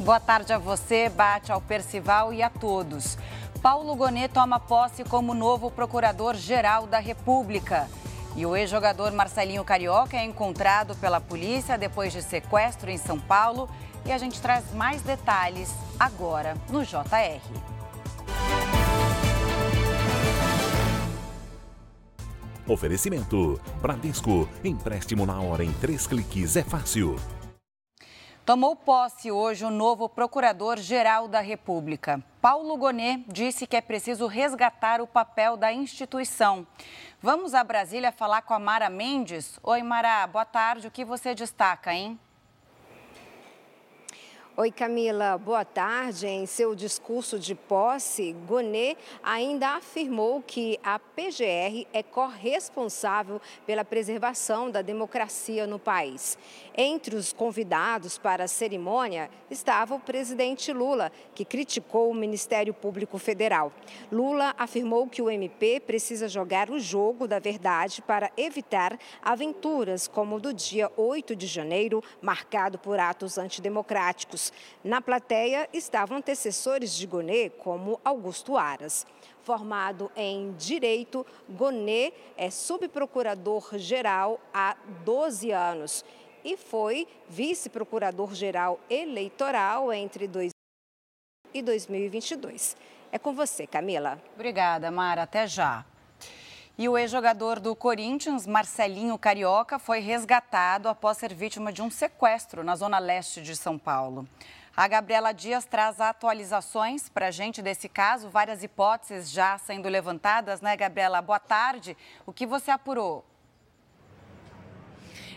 Boa tarde a você, Bate ao Percival e a todos. Paulo Gonet toma posse como novo procurador-geral da República. E o ex-jogador Marcelinho Carioca é encontrado pela polícia depois de sequestro em São Paulo. E a gente traz mais detalhes agora no JR. Oferecimento: Bradesco. Empréstimo na hora em três cliques é fácil. Tomou posse hoje o novo Procurador-Geral da República. Paulo Gonet disse que é preciso resgatar o papel da instituição. Vamos a Brasília falar com a Mara Mendes. Oi, Mara, boa tarde. O que você destaca, hein? Oi, Camila, boa tarde. Em seu discurso de posse, Gonet ainda afirmou que a PGR é corresponsável pela preservação da democracia no país. Entre os convidados para a cerimônia estava o presidente Lula, que criticou o Ministério Público Federal. Lula afirmou que o MP precisa jogar o jogo da verdade para evitar aventuras como o do dia 8 de janeiro, marcado por atos antidemocráticos. Na plateia estavam antecessores de Gonet, como Augusto Aras. Formado em Direito, Gonet é subprocurador-geral há 12 anos e foi vice-procurador-geral eleitoral entre 2000 e 2022. É com você, Camila. Obrigada, Mara. Até já. E o ex-jogador do Corinthians, Marcelinho Carioca, foi resgatado após ser vítima de um sequestro na zona leste de São Paulo. A Gabriela Dias traz atualizações para a gente desse caso, várias hipóteses já sendo levantadas, né, Gabriela? Boa tarde. O que você apurou?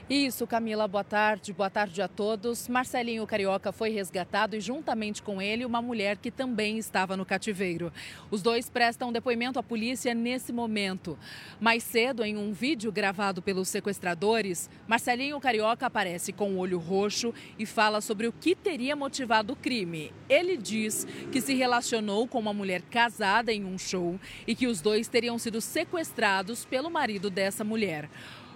Isso, Camila, boa tarde. Boa tarde a todos. Marcelinho Carioca foi resgatado e, juntamente com ele, uma mulher que também estava no cativeiro. Os dois prestam depoimento à polícia nesse momento. Mais cedo, em um vídeo gravado pelos sequestradores, Marcelinho Carioca aparece com o olho roxo e fala sobre o que teria motivado o crime. Ele diz que se relacionou com uma mulher casada em um show e que os dois teriam sido sequestrados pelo marido dessa mulher.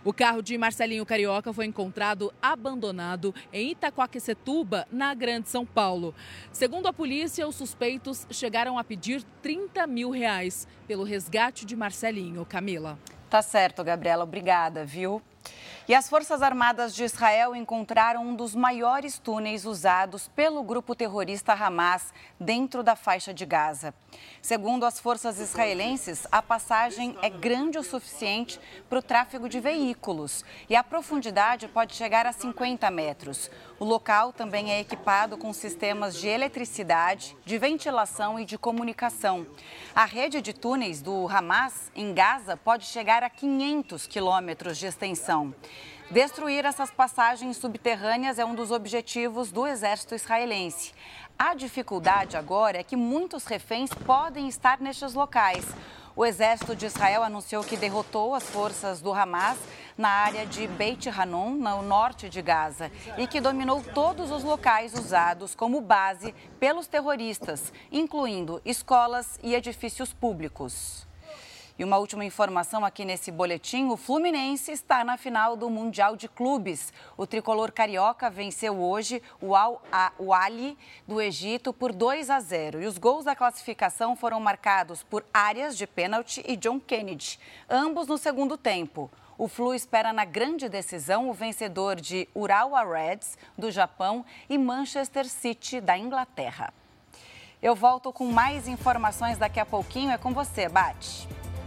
O carro de Marcelinho Carioca foi encontrado abandonado em Itaquaquecetuba, na Grande São Paulo. Segundo a polícia, os suspeitos chegaram a pedir 30 mil reais pelo resgate de Marcelinho. Camila. Tá certo, Gabriela. Obrigada, viu? E as Forças Armadas de Israel encontraram um dos maiores túneis usados pelo grupo terrorista Hamas dentro da faixa de Gaza. Segundo as forças israelenses, a passagem é grande o suficiente para o tráfego de veículos e a profundidade pode chegar a 50 metros. O local também é equipado com sistemas de eletricidade, de ventilação e de comunicação. A rede de túneis do Hamas em Gaza pode chegar a 500 quilômetros de extensão. Destruir essas passagens subterrâneas é um dos objetivos do exército israelense. A dificuldade agora é que muitos reféns podem estar nestes locais. O exército de Israel anunciou que derrotou as forças do Hamas na área de Beit Hanun, no norte de Gaza, e que dominou todos os locais usados como base pelos terroristas, incluindo escolas e edifícios públicos. E uma última informação aqui nesse boletim: o Fluminense está na final do Mundial de Clubes. O tricolor carioca venceu hoje o Al Ali do Egito por 2 a 0. E os gols da classificação foram marcados por áreas de pênalti e John Kennedy, ambos no segundo tempo. O Flu espera na grande decisão o vencedor de Urawa Reds, do Japão, e Manchester City, da Inglaterra. Eu volto com mais informações daqui a pouquinho. É com você, Bate.